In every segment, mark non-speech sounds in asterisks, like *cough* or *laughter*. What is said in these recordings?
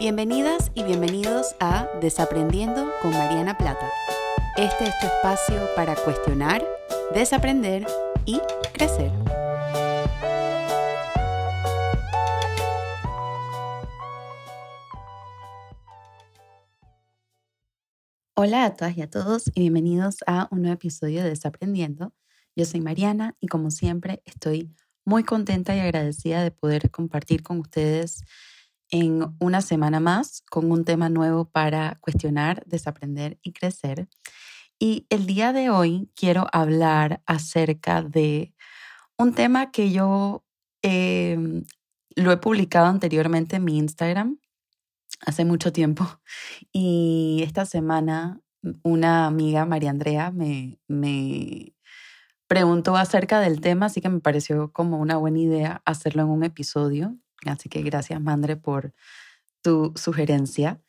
Bienvenidas y bienvenidos a Desaprendiendo con Mariana Plata. Este es tu espacio para cuestionar, desaprender y crecer. Hola a todas y a todos y bienvenidos a un nuevo episodio de Desaprendiendo. Yo soy Mariana y como siempre estoy muy contenta y agradecida de poder compartir con ustedes en una semana más con un tema nuevo para cuestionar, desaprender y crecer. Y el día de hoy quiero hablar acerca de un tema que yo em, lo he publicado anteriormente en mi Instagram hace mucho tiempo *laughs* y esta semana una amiga, María Andrea, me, me preguntó acerca del tema, así que me pareció como una buena idea hacerlo en un episodio. Así que gracias, Mandre, por tu sugerencia.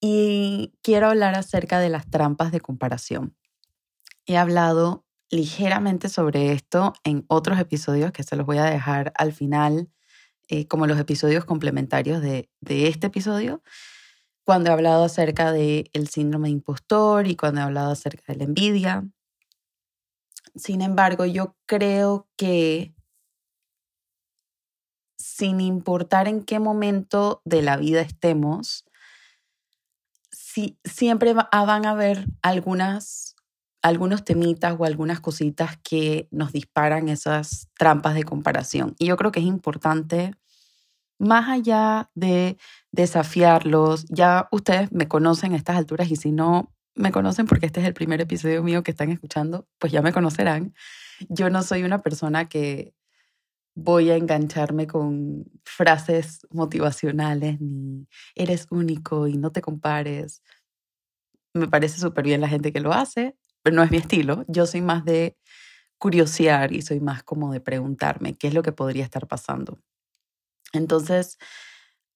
Y quiero hablar acerca de las trampas de comparación. He hablado ligeramente sobre esto en otros episodios que se los voy a dejar al final, eh, como los episodios complementarios de, este episodio, cuando he hablado acerca del el síndrome de impostor y cuando he hablado acerca de la envidia. Sin embargo, yo creo que sin importar en qué momento de la vida estemos, si, siempre ah, van a haber algunas, algunos temitas o algunas cositas que nos disparan esas trampas de comparación. Y yo creo que es importante, más allá de desafiarlos, ya ustedes me conocen a estas alturas y si no me conocen porque este es el primer episodio mío que están escuchando, pues ya me conocerán. Yo no soy una persona que voy a engancharme con frases motivacionales, ni eres único y no te compares. Me parece súper bien la gente que lo hace, pero no es mi estilo. Yo soy más de curiosear y soy más como de preguntarme qué es lo que podría estar pasando. Entonces,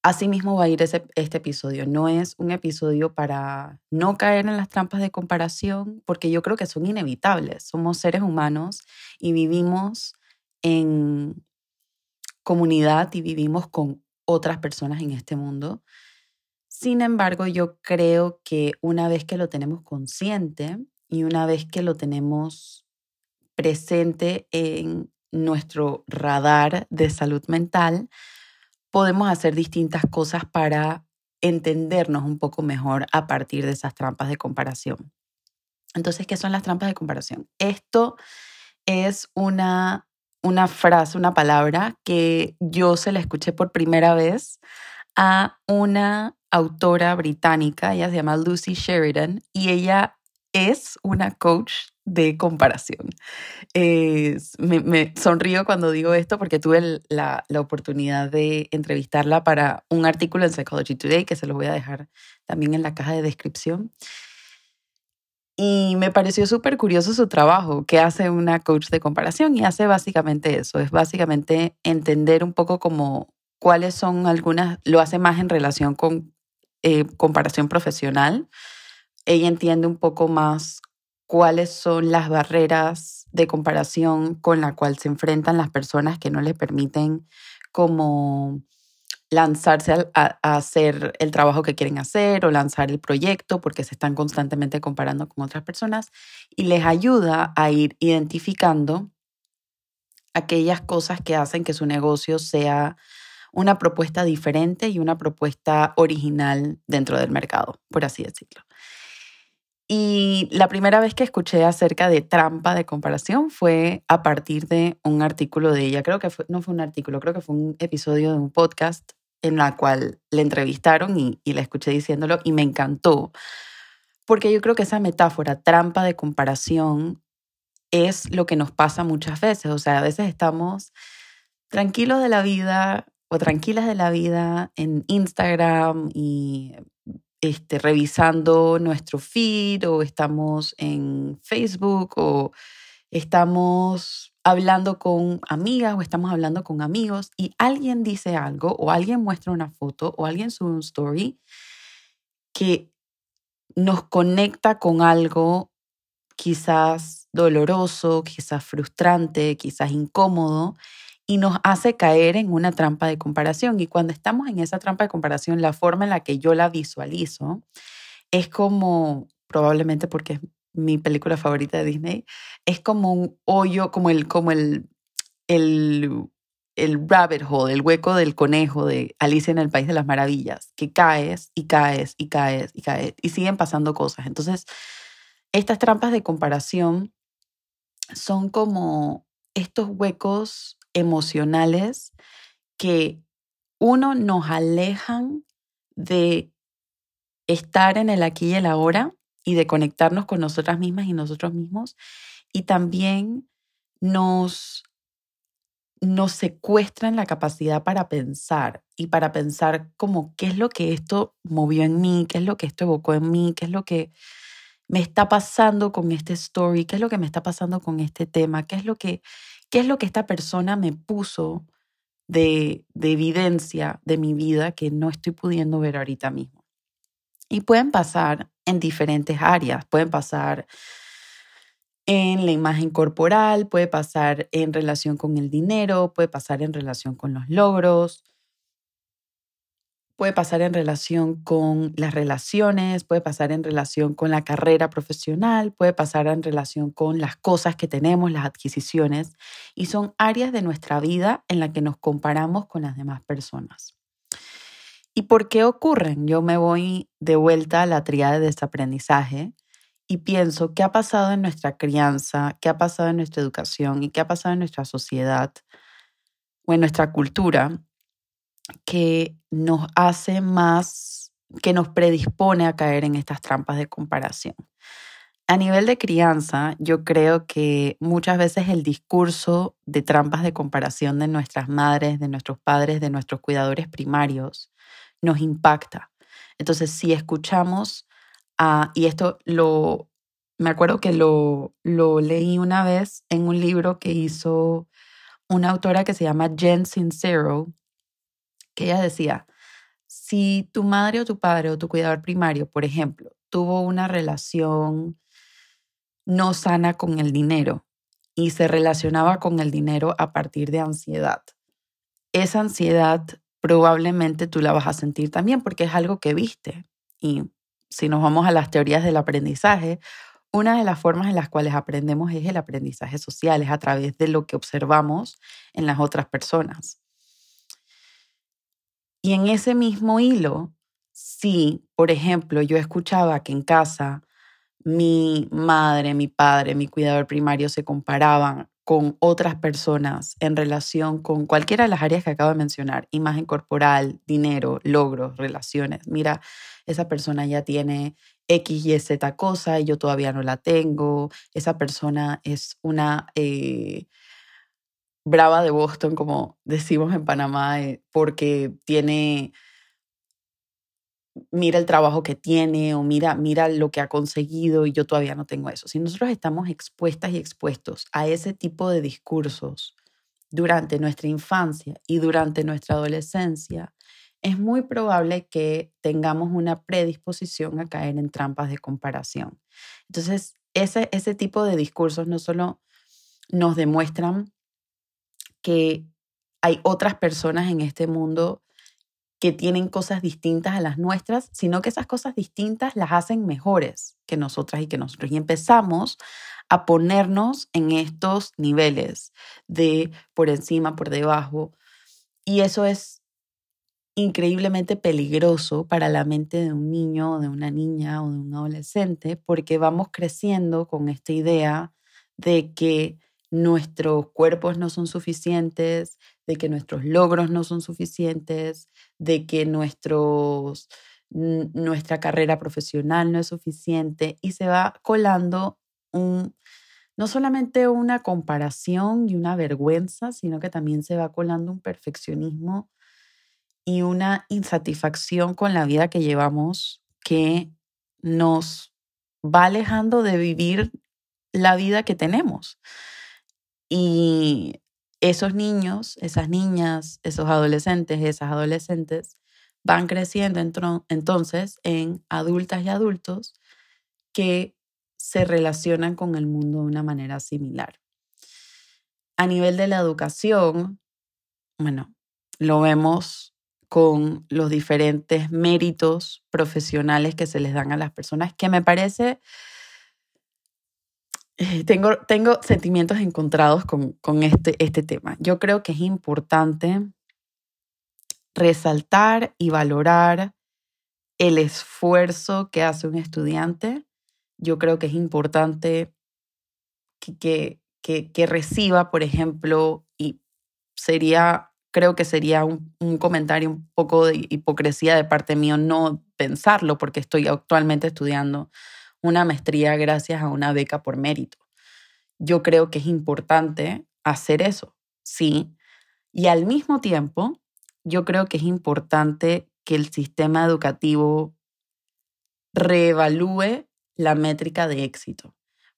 así mismo va a ir ese, este episodio. No es un episodio para no caer en las trampas de comparación, porque yo creo que son inevitables. Somos seres humanos y vivimos en comunidad y vivimos con otras personas en este mundo. Sin embargo, yo creo que una vez que lo tenemos consciente y una vez que lo tenemos presente en nuestro radar de salud mental, podemos hacer distintas cosas para entendernos un poco mejor a partir de esas trampas de comparación. Entonces, ¿qué son las trampas de comparación? Esto es una una frase, una palabra que yo se la escuché por primera vez a una autora británica, ella se llama Lucy Sheridan, y ella es una coach de comparación. me, sonrío cuando digo esto porque tuve la, la, oportunidad de entrevistarla para un artículo en Psychology Today que se lo voy a dejar también en la caja de descripción. Y me pareció súper curioso su trabajo, que hace una coach de comparación y hace básicamente eso, es básicamente entender un poco como cuáles son algunas, lo hace más en relación con eh, comparación profesional. Ella entiende un poco más cuáles son las barreras de comparación con la cual se enfrentan las personas que no les permiten como lanzarse a, hacer el trabajo que quieren hacer o lanzar el proyecto porque se están constantemente comparando con otras personas y les ayuda a ir identificando aquellas cosas que hacen que su negocio sea una propuesta diferente y una propuesta original dentro del mercado, por así decirlo. Y la primera vez que escuché acerca de trampa de comparación fue a partir de un artículo de ella. Creo que no fue un artículo, creo que fue un episodio de un podcast en la cual le entrevistaron y, y la escuché diciéndolo y me encantó, porque yo creo que esa metáfora, trampa de comparación, es lo que nos pasa muchas veces. O sea, a veces estamos tranquilos de la vida o tranquilas de la vida en Instagram y este, revisando nuestro feed o estamos en Facebook o estamos hablando con amigas o estamos hablando con amigos y alguien dice algo o alguien muestra una foto o alguien sube un story que nos conecta con algo quizás doloroso, quizás frustrante, quizás incómodo y nos hace caer en una trampa de comparación. Y cuando estamos en esa trampa de comparación, la forma en la que yo la visualizo es como, probablemente porque es mi película favorita de Disney, es como un hoyo, como el, como el, el, el rabbit hole, el hueco del conejo de Alicia en el País de las Maravillas, que caes y caes y caes y caes y siguen pasando cosas. Entonces, estas trampas de comparación son como estos huecos emocionales que uno nos alejan de estar en el aquí y el ahora y de conectarnos con nosotras mismas y nosotros mismos y también nos nos secuestran la capacidad para pensar y para pensar como qué es lo que esto movió en mí, qué es lo que esto evocó en mí, qué es lo que me está pasando con este story, qué es lo que me está pasando con este tema, qué es lo que ¿Qué es lo que esta persona me puso de, evidencia de mi vida que no estoy pudiendo ver ahorita mismo? Y pueden pasar en diferentes áreas, pueden pasar en la imagen corporal, puede pasar en relación con el dinero, puede pasar en relación con los logros, puede pasar en relación con las relaciones, puede pasar en relación con la carrera profesional, puede pasar en relación con las cosas que tenemos, las adquisiciones, y son áreas de nuestra vida en las que nos comparamos con las demás personas. ¿Y por qué ocurren? Yo me voy de vuelta a la triada de desaprendizaje y pienso qué ha pasado en nuestra crianza, qué ha pasado en nuestra educación y qué ha pasado en nuestra sociedad o en nuestra cultura que nos hace más, que nos predispone a caer en estas trampas de comparación. A nivel de crianza, yo creo que muchas veces el discurso de trampas de comparación de nuestras madres, de nuestros padres, de nuestros cuidadores primarios, nos impacta. Entonces, si escuchamos a, y esto lo, me acuerdo que lo, lo leí una vez en un libro que hizo una autora que se llama Jen Sincero, que ella decía, si tu madre o tu padre o tu cuidador primario, por ejemplo, tuvo una relación no sana con el dinero y se relacionaba con el dinero a partir de ansiedad, esa ansiedad probablemente tú la vas a sentir también porque es algo que viste. Y si nos vamos a las teorías del aprendizaje, una de las formas en las cuales aprendemos es el aprendizaje social, es a través de lo que observamos en las otras personas. Y en ese mismo hilo, si, por ejemplo, yo escuchaba que en casa mi madre, mi padre, mi cuidador primario se comparaban con otras personas en relación con cualquiera de las áreas que acabo de mencionar, imagen corporal, dinero, logros, relaciones. Mira, esa persona ya tiene X, Y, Z cosa y yo todavía no la tengo. Esa persona es una eh, brava de Boston, como decimos en Panamá, eh, porque tiene, mira el trabajo que tiene o mira, mira lo que ha conseguido y yo todavía no tengo eso. Si nosotros estamos expuestas y expuestos a ese tipo de discursos durante nuestra infancia y durante nuestra adolescencia, es muy probable que tengamos una predisposición a caer en trampas de comparación. Entonces, ese, ese tipo de discursos no solo nos demuestran que hay otras personas en este mundo que tienen cosas distintas a las nuestras, sino que esas cosas distintas las hacen mejores que nosotras y que nosotros. Y empezamos a ponernos en estos niveles de por encima, por debajo. Y eso es increíblemente peligroso para la mente de un niño, de una niña o de un adolescente, porque vamos creciendo con esta idea de que nuestros cuerpos no son suficientes, de que nuestros logros no son suficientes, de que nuestros, nuestra carrera profesional no es suficiente y se va colando un, no solamente una comparación y una vergüenza, sino que también se va colando un perfeccionismo y una insatisfacción con la vida que llevamos que nos va alejando de vivir la vida que tenemos. Y esos niños, esas niñas, esos adolescentes, esas adolescentes van creciendo entonces en adultas y adultos que se relacionan con el mundo de una manera similar. A nivel de la educación, bueno, lo vemos con los diferentes méritos profesionales que se les dan a las personas, que me parece, *laughs* tengo, tengo sentimientos encontrados con, con este, este tema. Yo creo que es importante resaltar y valorar el esfuerzo que hace un estudiante. Yo creo que es importante que, que, que, reciba, por ejemplo, y sería, creo que sería un, un, comentario un poco de hipocresía de parte mío no pensarlo, porque estoy actualmente estudiando una maestría gracias a una beca por mérito. Yo creo que es importante hacer eso, sí. Y al mismo tiempo, yo creo que es importante que el sistema educativo reevalúe la métrica de éxito,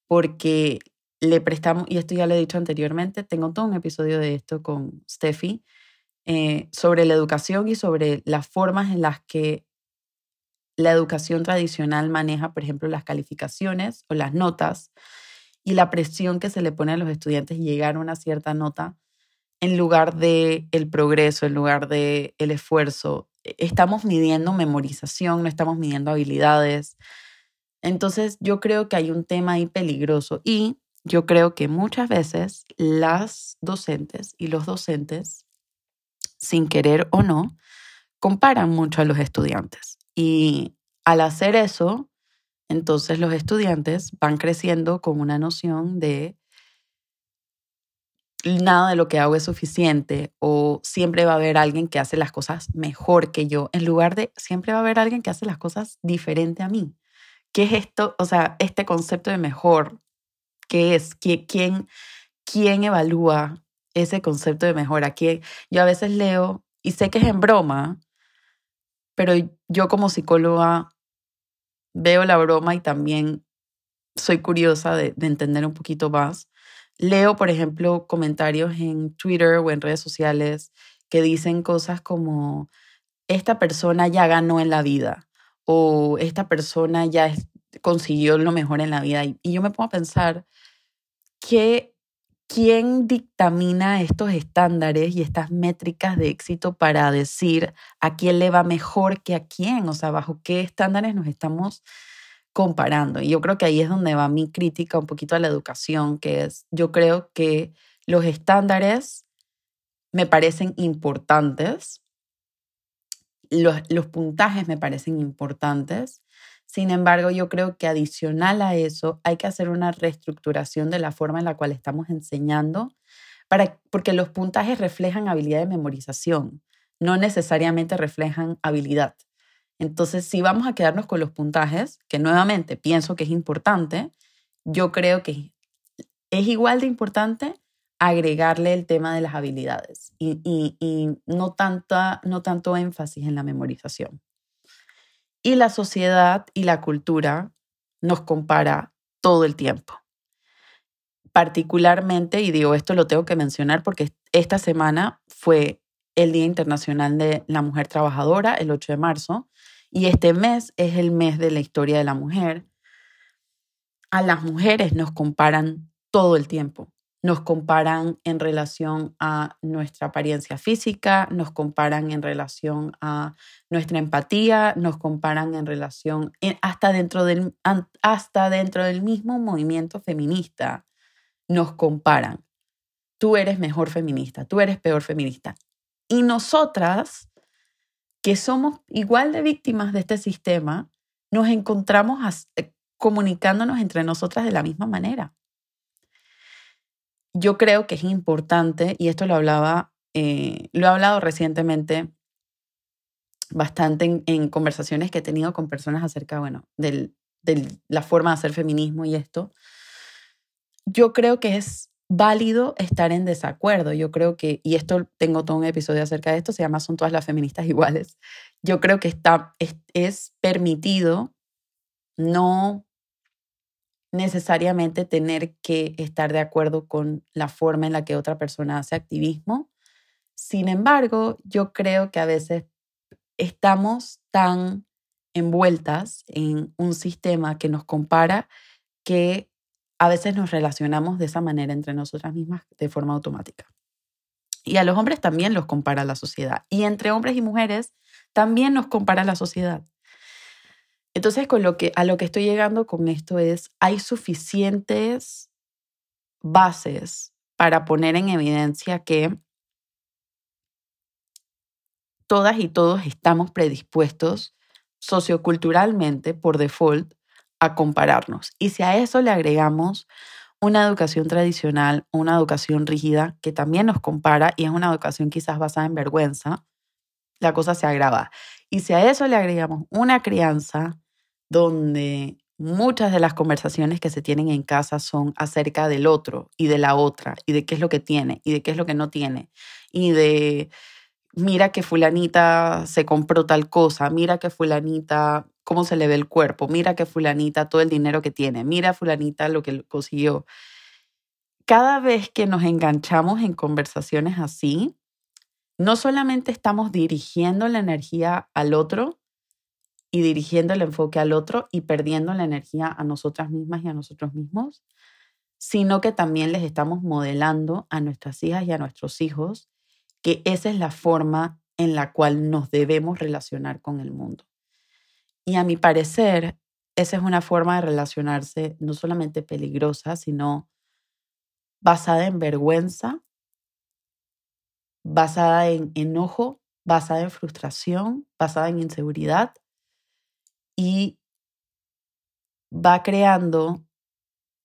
porque le prestamos, y esto ya lo he dicho anteriormente, tengo todo un episodio de esto con Steffi, eh, sobre la educación y sobre las formas en las que la educación tradicional maneja, por ejemplo, las calificaciones o las notas y la presión que se le pone a los estudiantes llegar a una cierta nota en lugar de el progreso, en lugar de el esfuerzo. E, estamos midiendo memorización, no estamos midiendo habilidades. Entonces, yo creo que hay un tema ahí peligroso y yo creo que muchas veces las docentes y los docentes, sin querer o no, comparan mucho a los estudiantes. Y al hacer eso, entonces los estudiantes van creciendo con una noción de nada de lo que hago es suficiente o siempre va a haber alguien que hace las cosas mejor que yo, en lugar de siempre va a haber alguien que hace las cosas diferente a mí. ¿Qué es esto? O sea, este concepto de mejor, ¿qué es? ¿Quién, quién evalúa ese concepto de mejor? Aquí yo a veces leo y sé que es en broma, pero yo como psicóloga veo la broma y también soy curiosa de, de entender un poquito más leo, por ejemplo, comentarios en Twitter o en redes sociales que dicen cosas como, esta persona ya ganó en la vida o esta persona ya consiguió lo mejor en la vida. Y, yo me pongo a pensar, que, ¿quién dictamina estos estándares y estas métricas de éxito para decir a quién le va mejor que a quién? O sea, bajo qué estándares nos estamos comparando. Y yo creo que ahí es donde va mi crítica un poquito a la educación, que es, yo creo que los estándares me parecen importantes, los, los puntajes me parecen importantes, sin embargo, yo creo que adicional a eso hay que hacer una reestructuración de la forma en la cual estamos enseñando, para, porque los puntajes reflejan habilidad de memorización, no necesariamente reflejan habilidad. Entonces, si vamos a quedarnos con los puntajes, que nuevamente pienso que es importante, yo creo que es igual de importante agregarle el tema de las habilidades y, no, tanta, no tanto énfasis en la memorización. Y la sociedad y la cultura nos compara todo el tiempo. Particularmente, y digo esto lo tengo que mencionar porque esta semana fue el Día Internacional de la Mujer Trabajadora, el 8 de marzo, y este mes es el mes de la historia de la mujer. A las mujeres nos comparan todo el tiempo. Nos comparan en relación a nuestra apariencia física, nos comparan en relación a nuestra empatía, nos comparan en relación hasta dentro del, hasta dentro del mismo movimiento feminista. Nos comparan. Tú eres mejor feminista, tú eres peor feminista. Y nosotras que somos igual de víctimas de este sistema, nos encontramos eh, comunicándonos entre nosotras de la misma manera. Yo creo que es importante, y esto lo hablaba, eh, lo he hablado recientemente bastante en, conversaciones que he tenido con personas acerca, bueno, de la forma de hacer feminismo y esto. Yo creo que es válido estar en desacuerdo. Yo creo que, y esto tengo todo un episodio acerca de esto, se llama Son todas las feministas iguales. Yo creo que está, es, permitido no necesariamente tener que estar de acuerdo con la forma en la que otra persona hace activismo. Sin embargo, yo creo que a veces estamos tan envueltas en un sistema que nos compara que a veces nos relacionamos de esa manera entre nosotras mismas de forma automática. Y a los hombres también los compara la sociedad. Y entre hombres y mujeres también nos compara la sociedad. Entonces, con lo que, a lo que estoy llegando con esto es, hay suficientes bases para poner en evidencia que todas y todos estamos predispuestos socioculturalmente, por default, a compararnos. Y si a eso le agregamos una educación tradicional, una educación rígida que también nos compara y es una educación quizás basada en vergüenza, la cosa se agrava. Y si a eso le agregamos una crianza donde muchas de las conversaciones que se tienen en casa son acerca del otro y de la otra y de qué es lo que tiene y de qué es lo que no tiene y de mira que fulanita se compró tal cosa, mira que fulanita cómo se le ve el cuerpo, mira que fulanita todo el dinero que tiene, mira fulanita lo que consiguió. Cada vez que nos enganchamos en conversaciones así, no solamente estamos dirigiendo la energía al otro y dirigiendo el enfoque al otro y perdiendo la energía a nosotras mismas y a nosotros mismos, sino que también les estamos modelando a nuestras hijas y a nuestros hijos que esa es la forma en la cual nos debemos relacionar con el mundo. Y a mi parecer, esa es una forma de relacionarse no solamente peligrosa, sino basada en vergüenza, basada en enojo, basada en frustración, basada en inseguridad y va creando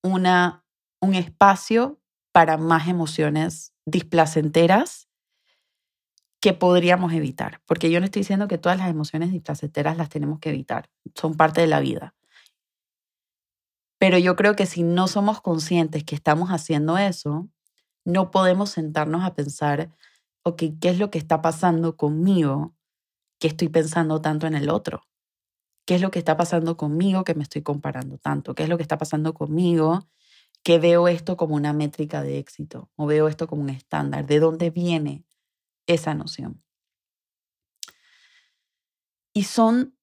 una, un espacio para más emociones displacenteras que podríamos evitar, porque yo no estoy diciendo que todas las emociones displacenteras las tenemos que evitar, son parte de la vida. Pero yo creo que si no somos conscientes que estamos haciendo eso, no podemos sentarnos a pensar, ok, ¿qué es lo que está pasando conmigo que estoy pensando tanto en el otro? ¿Qué es lo que está pasando conmigo que me estoy comparando tanto? ¿Qué es lo que está pasando conmigo que veo esto como una métrica de éxito o veo esto como un estándar? ¿De dónde viene esa noción. Y son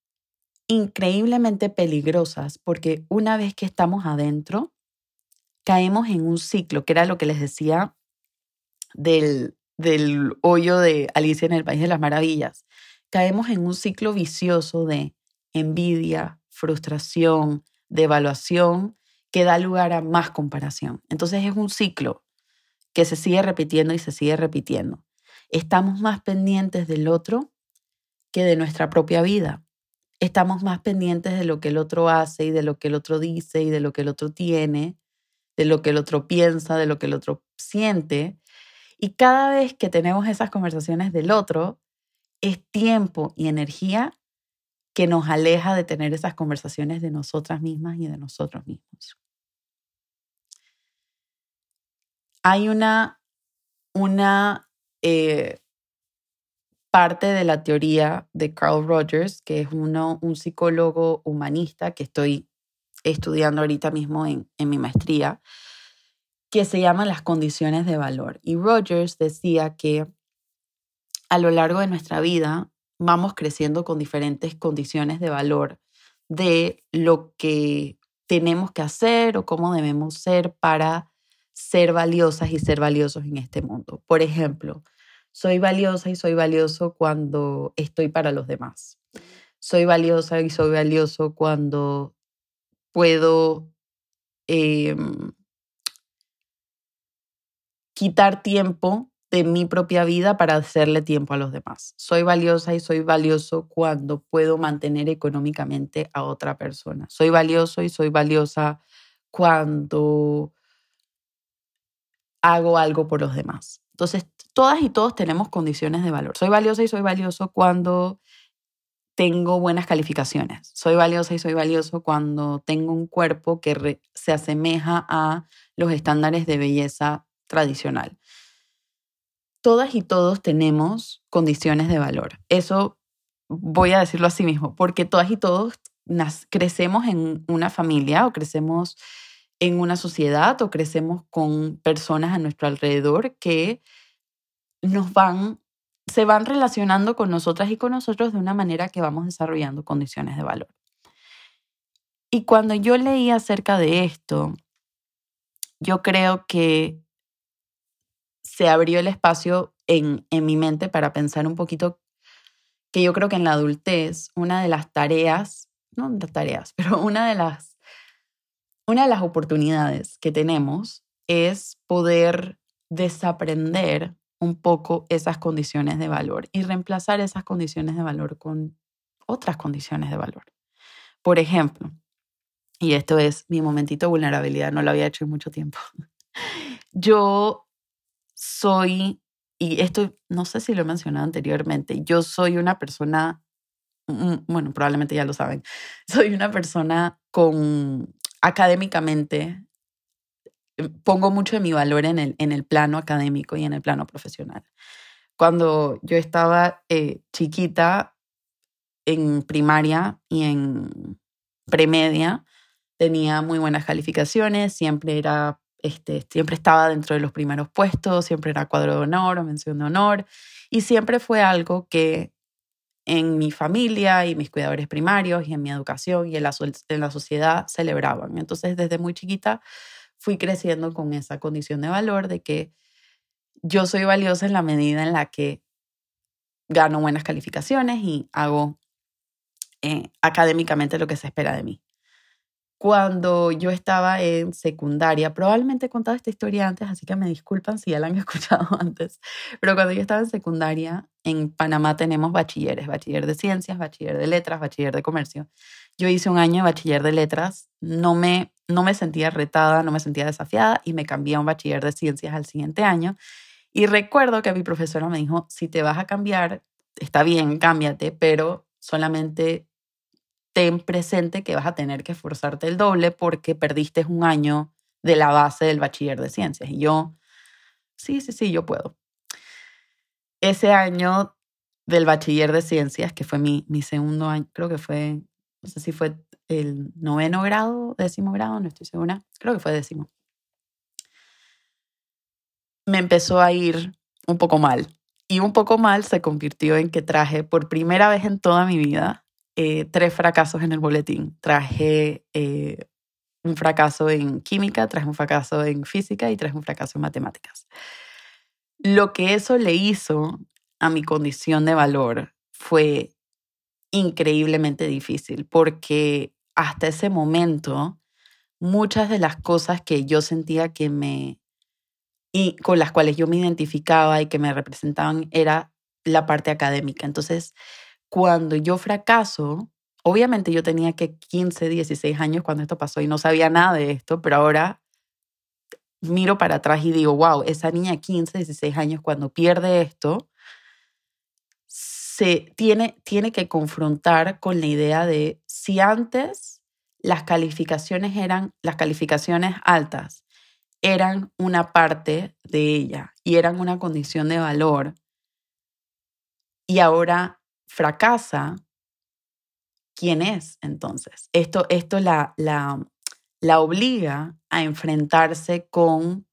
increíblemente peligrosas porque una vez que estamos adentro, caemos en un ciclo, que era lo que les decía del, del hoyo de Alicia en el País de las Maravillas. Caemos en un ciclo vicioso de envidia, frustración, devaluación, que da lugar a más comparación. Entonces es un ciclo que se sigue repitiendo y se sigue repitiendo estamos más pendientes del otro que de nuestra propia vida. Estamos más pendientes de lo que el otro hace y de lo que el otro dice y de lo que el otro tiene, de lo que el otro piensa, de lo que el otro siente. Y cada vez que tenemos esas conversaciones del otro, es tiempo y energía que nos aleja de tener esas conversaciones de nosotras mismas y de nosotros mismos. Hay una, una eh, parte de la teoría de Carl Rogers, que es uno, un psicólogo humanista que estoy estudiando ahorita mismo en, en mi maestría, que se llama las condiciones de valor. Y Rogers decía que a lo largo de nuestra vida vamos creciendo con diferentes condiciones de valor de lo que tenemos que hacer o cómo debemos ser para ser valiosas y ser valiosos en este mundo. Por ejemplo, soy valiosa y soy valioso cuando estoy para los demás. Soy valiosa y soy valioso cuando puedo em, quitar tiempo de mi propia vida para hacerle tiempo a los demás. Soy valiosa y soy valioso cuando puedo mantener económicamente a otra persona. Soy valioso y soy valiosa cuando hago algo por los demás. Entonces, todas y todos tenemos condiciones de valor. Soy valiosa y soy valioso cuando tengo buenas calificaciones. Soy valiosa y soy valioso cuando tengo un cuerpo que se asemeja a los estándares de belleza tradicional. Todas y todos tenemos condiciones de valor. Eso voy a decirlo así mismo, porque todas y todos crecemos en una familia o crecemos en una sociedad o crecemos con personas a nuestro alrededor que nos van, se van relacionando con nosotras y con nosotros de una manera que vamos desarrollando condiciones de valor. Y cuando yo leí acerca de esto, yo creo que se abrió el espacio en, en mi mente para pensar un poquito que yo creo que en la adultez una de las tareas, no las tareas, *laughs* pero una de las, una de las oportunidades que tenemos es poder desaprender un poco esas condiciones de valor y reemplazar esas condiciones de valor con otras condiciones de valor. Por ejemplo, y esto es mi momentito de vulnerabilidad, no lo había hecho en mucho tiempo. *laughs* Yo soy, y esto no sé si lo he mencionado anteriormente, yo soy una persona, mm, bueno, probablemente ya lo saben, *laughs* soy una persona con académicamente, eh, pongo mucho de mi valor en el, en el plano académico y en el plano profesional. Cuando yo estaba eh, chiquita, en primaria y en premedia, tenía muy buenas calificaciones, siempre era este, siempre estaba dentro de los primeros puestos, siempre era cuadro de honor o mención de honor, y siempre fue algo que en mi familia y mis cuidadores primarios y en mi educación y en la, en la sociedad celebraban. Entonces, desde muy chiquita fui creciendo con esa condición de valor de que yo soy valiosa en la medida en la que gano buenas calificaciones y hago eh, académicamente lo que se espera de mí cuando yo estaba en secundaria, probablemente he contado esta historia antes, así que me disculpan si ya la han *laughs* escuchado antes, pero cuando yo estaba en secundaria, en Panamá tenemos bachilleres, bachiller de ciencias, bachiller de letras, bachiller de comercio. Yo hice un año de bachiller de letras, no me, no me sentía retada, no me sentía desafiada y me cambié a un bachiller de ciencias al siguiente año. Y recuerdo que mi profesora me dijo, si te vas a cambiar, está bien, cámbiate, pero solamente ten presente que vas a tener que esforzarte el doble porque perdiste un año de la base del bachiller de ciencias. Y yo, sí, sí, sí, yo puedo. Ese año del bachiller de ciencias, que fue mi, mi segundo año, creo que fue, no sé si fue el noveno grado, décimo grado, no estoy segura, creo que fue décimo. Me empezó a ir un poco mal. Y un poco mal se convirtió en que traje por primera vez en toda mi vida eh, tres fracasos en el boletín. Traje eh, un fracaso en química, traje un fracaso en física y traje un fracaso en matemáticas. Lo que eso le hizo a mi condición de valor fue increíblemente difícil porque hasta ese momento muchas de las cosas que yo sentía que me y con las cuales yo me identificaba y que me representaban era la parte académica. Entonces, cuando yo fracaso, obviamente yo tenía que 15, 16 años cuando esto pasó y no sabía nada de esto, pero ahora miro para atrás y digo, wow, esa niña de 15, 16 años cuando pierde esto, se tiene, tiene que confrontar con la idea de si antes las calificaciones eran, las calificaciones altas eran una parte de ella y eran una condición de valor y ahora fracasa, ¿quién es entonces? Esto, esto la, la, la obliga a enfrentarse con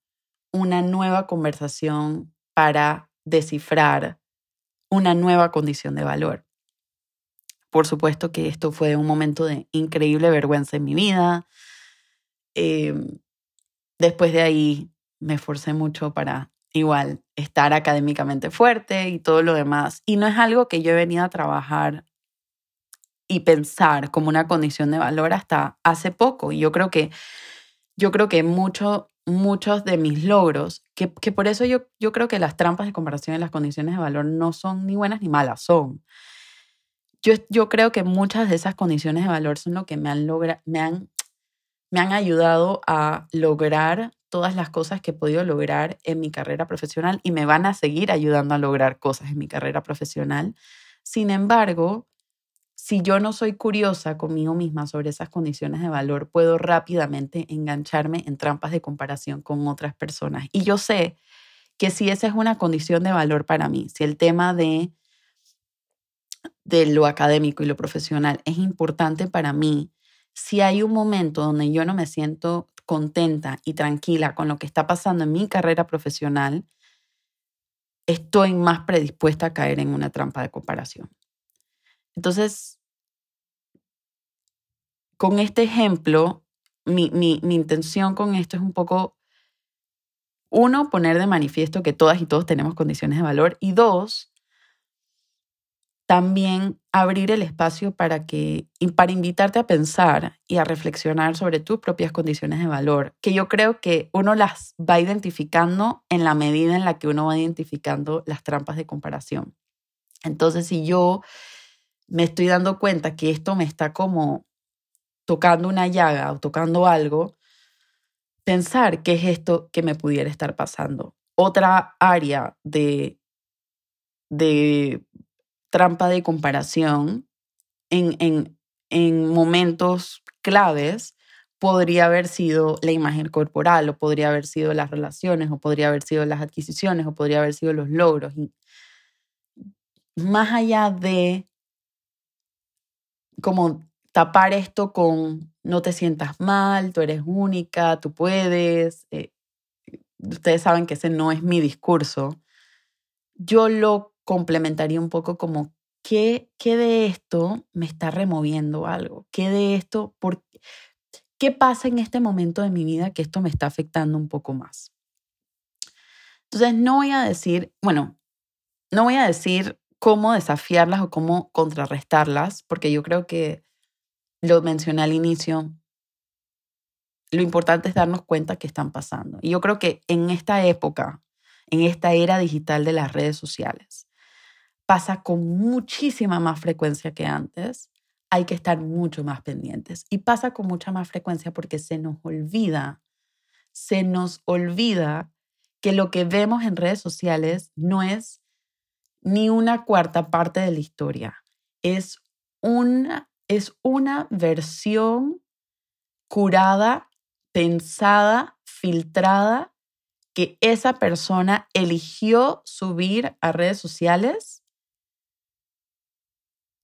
una nueva conversación para descifrar una nueva condición de valor. Por supuesto que esto fue un momento de increíble vergüenza en mi vida. Em, después de ahí me esforcé mucho para igual estar académicamente fuerte y todo lo demás. Y no es algo que yo he venido a trabajar y pensar como una condición de valor hasta hace poco. Y yo creo que, yo creo que mucho, muchos de mis logros, que, que por eso yo, yo creo que las trampas de comparación y las condiciones de valor no son ni buenas ni malas, son. Yo, yo creo que muchas de esas condiciones de valor son lo que me han, logra, me han, me han ayudado a lograr todas las cosas que he podido lograr en mi carrera profesional y me van a seguir ayudando a lograr cosas en mi carrera profesional. Sin embargo, si yo no soy curiosa conmigo misma sobre esas condiciones de valor, puedo rápidamente engancharme en trampas de comparación con otras personas. Y yo sé que si esa es una condición de valor para mí, si el tema de, de lo académico y lo profesional es importante para mí, si hay un momento donde yo no me siento contenta y tranquila con lo que está pasando en mi carrera profesional, estoy más predispuesta a caer en una trampa de comparación. Entonces, con este ejemplo, mi, mi, intención con esto es un poco uno, poner de manifiesto que todas y todos tenemos condiciones de valor y dos, también abrir el espacio para que para invitarte a pensar y a reflexionar sobre tus propias condiciones de valor, que yo creo que uno las va identificando en la medida en la que uno va identificando las trampas de comparación. Entonces, si yo me estoy dando cuenta que esto me está como tocando una llaga o tocando algo, pensar qué es esto que me pudiera estar pasando. Otra área de, de trampa de comparación en, en, en momentos claves podría haber sido la imagen corporal, o podría haber sido las relaciones, o podría haber sido las adquisiciones, o podría haber sido los logros. Más allá de como tapar esto con no te sientas mal, tú eres única, tú puedes. Eh, ustedes saben que ese no es mi discurso. Yo lo complementaría un poco como, ¿qué, qué de esto me está removiendo algo? ¿Qué de esto? Por, ¿Qué pasa en este momento de mi vida que esto me está afectando un poco más? Entonces, no voy a decir, bueno, no voy a decir cómo desafiarlas o cómo contrarrestarlas, porque yo creo que lo mencioné al inicio, lo importante es darnos cuenta que están pasando. Y yo creo que en esta época, en esta era digital de las redes sociales, pasa con muchísima más frecuencia que antes, hay que estar mucho más pendientes. Y pasa con mucha más frecuencia porque se nos olvida, se nos olvida que lo que vemos en redes sociales no es ni una cuarta parte de la historia, es una, es una versión curada, pensada, filtrada, que esa persona eligió subir a redes sociales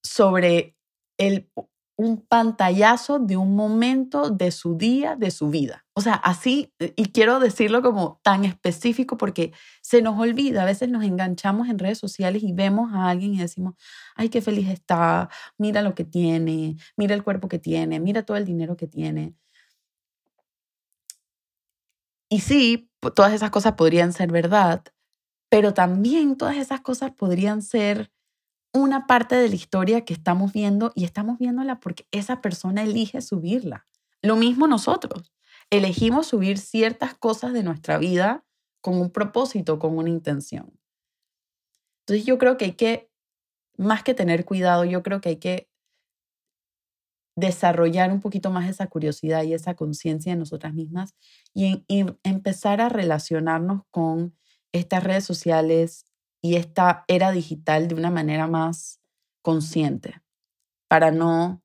sobre el, un pantallazo de un momento de su día, de su vida. O sea, así, y quiero decirlo como tan específico porque se nos olvida, a veces nos enganchamos en redes sociales y vemos a alguien y decimos, ay, qué feliz está, mira lo que tiene, mira el cuerpo que tiene, mira todo el dinero que tiene. Y sí, todas esas cosas podrían ser verdad, pero también todas esas cosas podrían ser una parte de la historia que estamos viendo y estamos viéndola porque esa persona elige subirla. Lo mismo nosotros. Elegimos subir ciertas cosas de nuestra vida con un propósito, con una intención. Entonces yo creo que hay que, más que tener cuidado, yo creo que hay que desarrollar un poquito más esa curiosidad y esa conciencia de nosotras mismas y, y, empezar a relacionarnos con estas redes sociales y esta era digital de una manera más consciente para no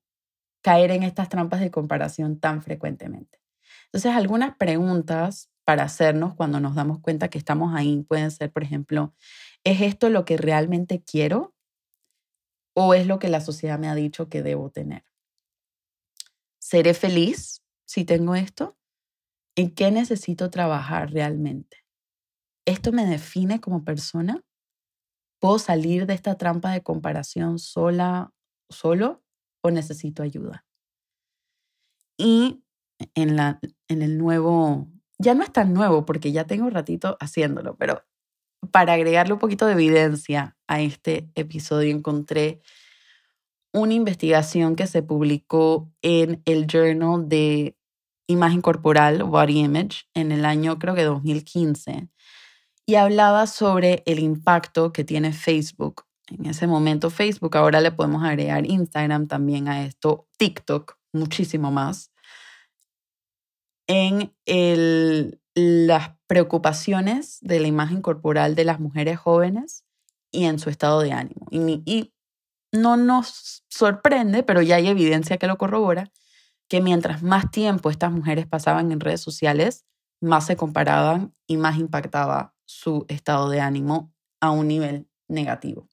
caer en estas trampas de comparación tan frecuentemente. Entonces, algunas preguntas para hacernos cuando nos damos cuenta que estamos ahí pueden ser, por ejemplo, ¿es esto lo que realmente quiero o es lo que la sociedad me ha dicho que debo tener? ¿Seré feliz si tengo esto? ¿En qué necesito trabajar realmente? ¿Esto me define como persona? ¿Puedo salir de esta trampa de comparación sola, solo o necesito ayuda? Y en, la, en el nuevo, ya no es tan nuevo porque ya tengo un ratito haciéndolo, pero para agregarle un poquito de evidencia a este episodio encontré una investigación que se publicó en el Journal de Imagen Corporal, Body Image, en el año creo que 2015, y hablaba sobre el impacto que tiene Facebook. En ese momento Facebook, ahora le podemos agregar Instagram también a esto, TikTok, muchísimo más, en las preocupaciones de la imagen corporal de las mujeres jóvenes y en su estado de ánimo. Y no nos sorprende, pero ya hay evidencia que lo corrobora, que mientras más tiempo estas mujeres pasaban en redes sociales, más se comparaban y más impactaba su estado de ánimo a un nivel negativo,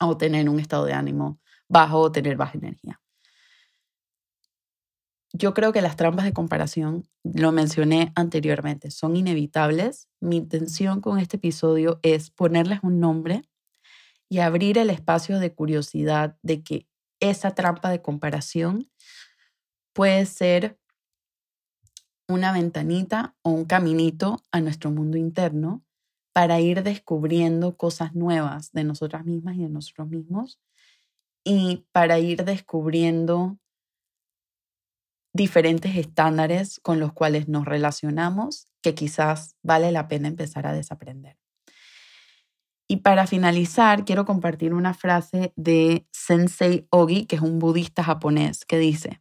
o tener un estado de ánimo bajo o tener baja energía. Yo creo que las trampas de comparación, lo mencioné anteriormente, son inevitables. Mi intención con este episodio es ponerles un nombre y abrir el espacio de curiosidad de que esa trampa de comparación puede ser una ventanita o un caminito a nuestro mundo interno para ir descubriendo cosas nuevas de nosotras mismas y de nosotros mismos y para ir descubriendo diferentes estándares con los cuales nos relacionamos que quizás vale la pena empezar a desaprender. Y para finalizar, quiero compartir una frase de Sensei Ogi, que es un budista japonés, que dice,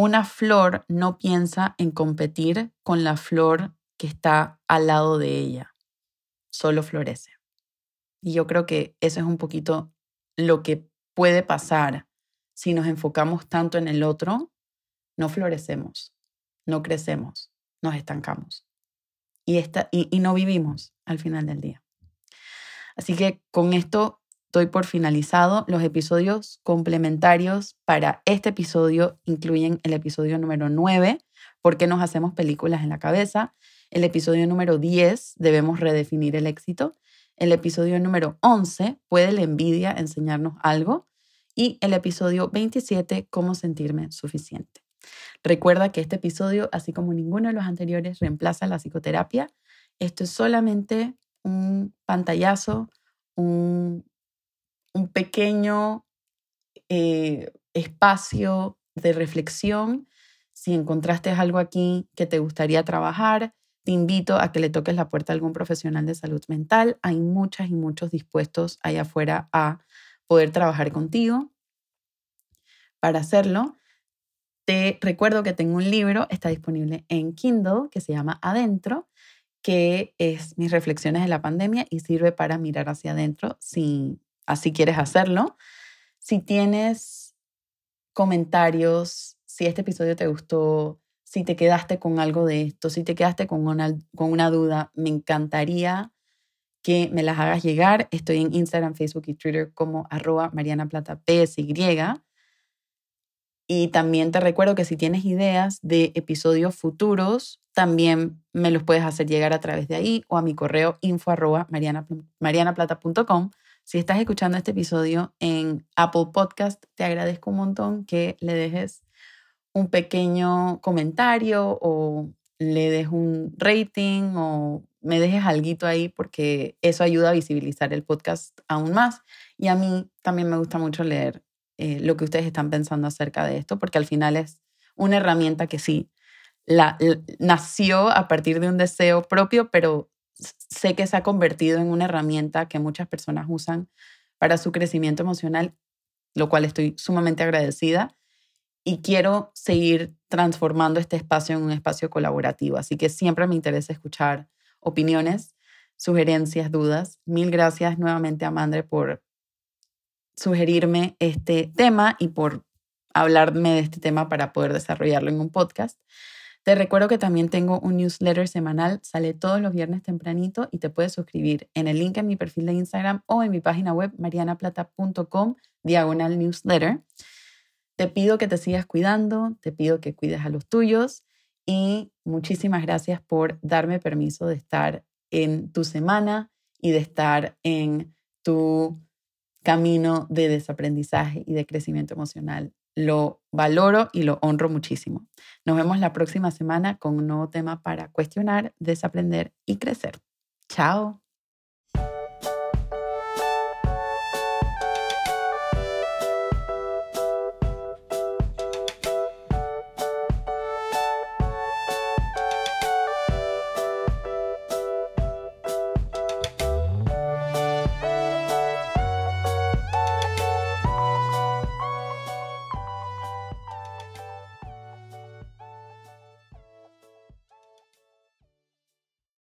una flor no piensa en competir con la flor que está al lado de ella, solo florece. Y yo creo que eso es un poquito lo que puede pasar si nos enfocamos tanto en el otro, no florecemos, no crecemos, nos estancamos y, y, no vivimos al final del día. Así que con esto doy por finalizado. Los episodios complementarios para este episodio incluyen el episodio número 9, ¿por qué nos hacemos películas en la cabeza? El episodio número 10, debemos redefinir el éxito. El episodio número 11, ¿puede la envidia enseñarnos algo? Y el episodio 27, ¿cómo sentirme suficiente? Recuerda que este episodio, así como ninguno de los anteriores, reemplaza la psicoterapia. Esto es solamente un pantallazo, un un pequeño eh, espacio de reflexión. Si encontraste algo aquí que te gustaría trabajar, te invito a que le toques la puerta a algún profesional de salud mental. Hay muchas y muchos dispuestos allá afuera a poder trabajar contigo. Para hacerlo, te recuerdo que tengo un libro, está disponible en Kindle, que se llama Adentro, que es mis reflexiones de la pandemia y sirve para mirar hacia adentro sin así quieres hacerlo. Si tienes comentarios, si este episodio te gustó, si te quedaste con algo de esto, si te quedaste con una, con una duda, me encantaría que me las hagas llegar. Estoy en Instagram, Facebook y Twitter como arroba Mariana Plata PSY. Y también te recuerdo que si tienes ideas de episodios futuros, también me los puedes hacer llegar a través de ahí o a mi correo info arroba marianaplata.com si estás escuchando este episodio en Apple Podcast, te agradezco un montón que le dejes un pequeño comentario o le des un rating o me dejes algo ahí porque eso ayuda a visibilizar el podcast aún más. Y a mí también me gusta mucho leer eh, lo que ustedes están pensando acerca de esto porque al final es una herramienta que sí la, nació a partir de un deseo propio, pero sé que se ha convertido en una herramienta que muchas personas usan para su crecimiento emocional, lo cual estoy sumamente agradecida y quiero seguir transformando este espacio en un espacio colaborativo. Así que siempre me interesa escuchar opiniones, sugerencias, dudas. Mil gracias nuevamente a Mandre por sugerirme este tema y por hablarme de este tema para poder desarrollarlo en un podcast. Te recuerdo que también tengo un newsletter semanal, sale todos los viernes tempranito y te puedes suscribir en el link en mi perfil de Instagram o en mi página web marianaplata.com diagonal newsletter. Te pido que te sigas cuidando, te pido que cuides a los tuyos y muchísimas gracias por darme permiso de estar en tu semana y de estar en tu camino de desaprendizaje y de crecimiento emocional lo valoro y lo honro muchísimo. Nos vemos la próxima semana con un nuevo tema para cuestionar, desaprender y crecer. Chao.